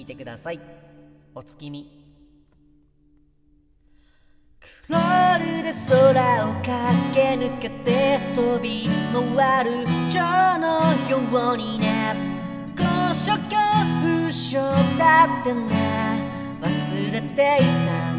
聞いてください。お月見。クロールで空を駆け抜けて飛び回る蝶のようにね。高所恐怖症だってね。忘れていた。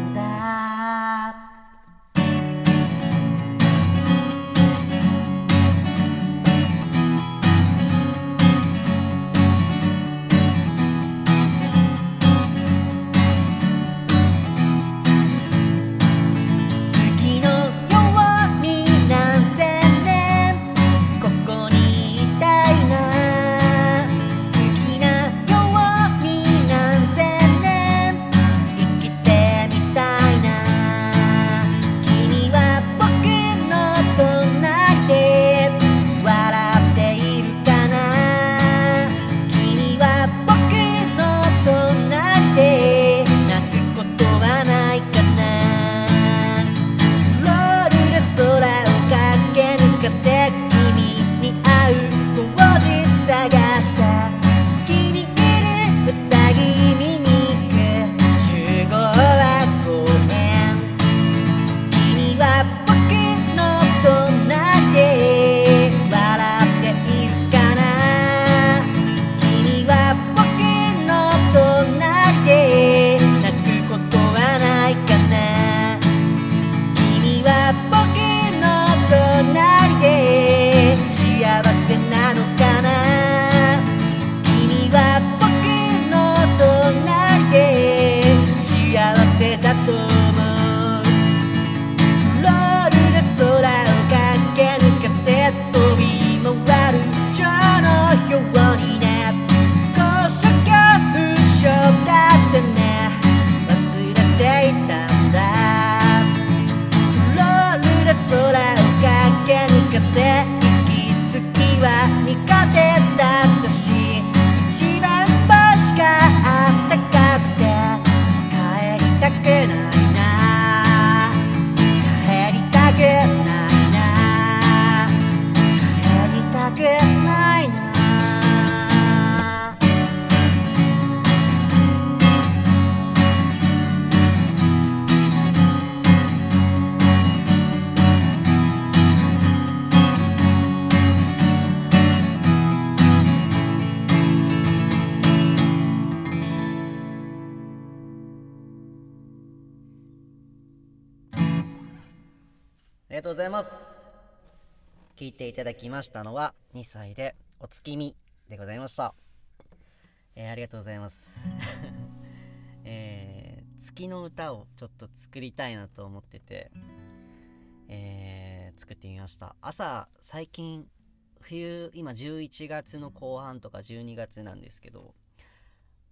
たんだ。ロールで空を駆け抜けて息つきは苦手だったし一番星がりがとうございます。聞いていただきましたのは2歳でお月見でございました。えーありがとうございます。えー月の歌をちょっと作りたいなと思っててえー作ってみました。朝最近冬今11月の後半とか12月なんですけど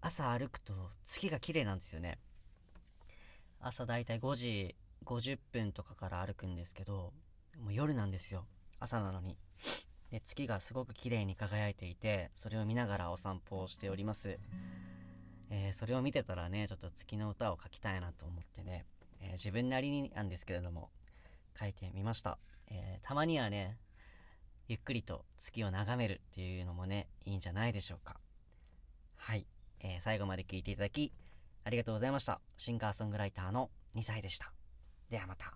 朝歩くと月が綺麗なんですよね。朝だいたい5時50分とかから歩くんですけどもう夜なんですよ。朝なのに。で月がすごく綺麗に輝いていてそれを見ながらお散歩をしております、えーそれを見てたらねちょっと月の歌を書きたいなと思ってね、えー自分なりになんですけれども書いてみました、えーたまにはねゆっくりと月を眺めるっていうのもねいいんじゃないでしょうか。はい、え最後まで聞いていただきありがとうございました。シンガーソングライターの2歳でした。ではまた。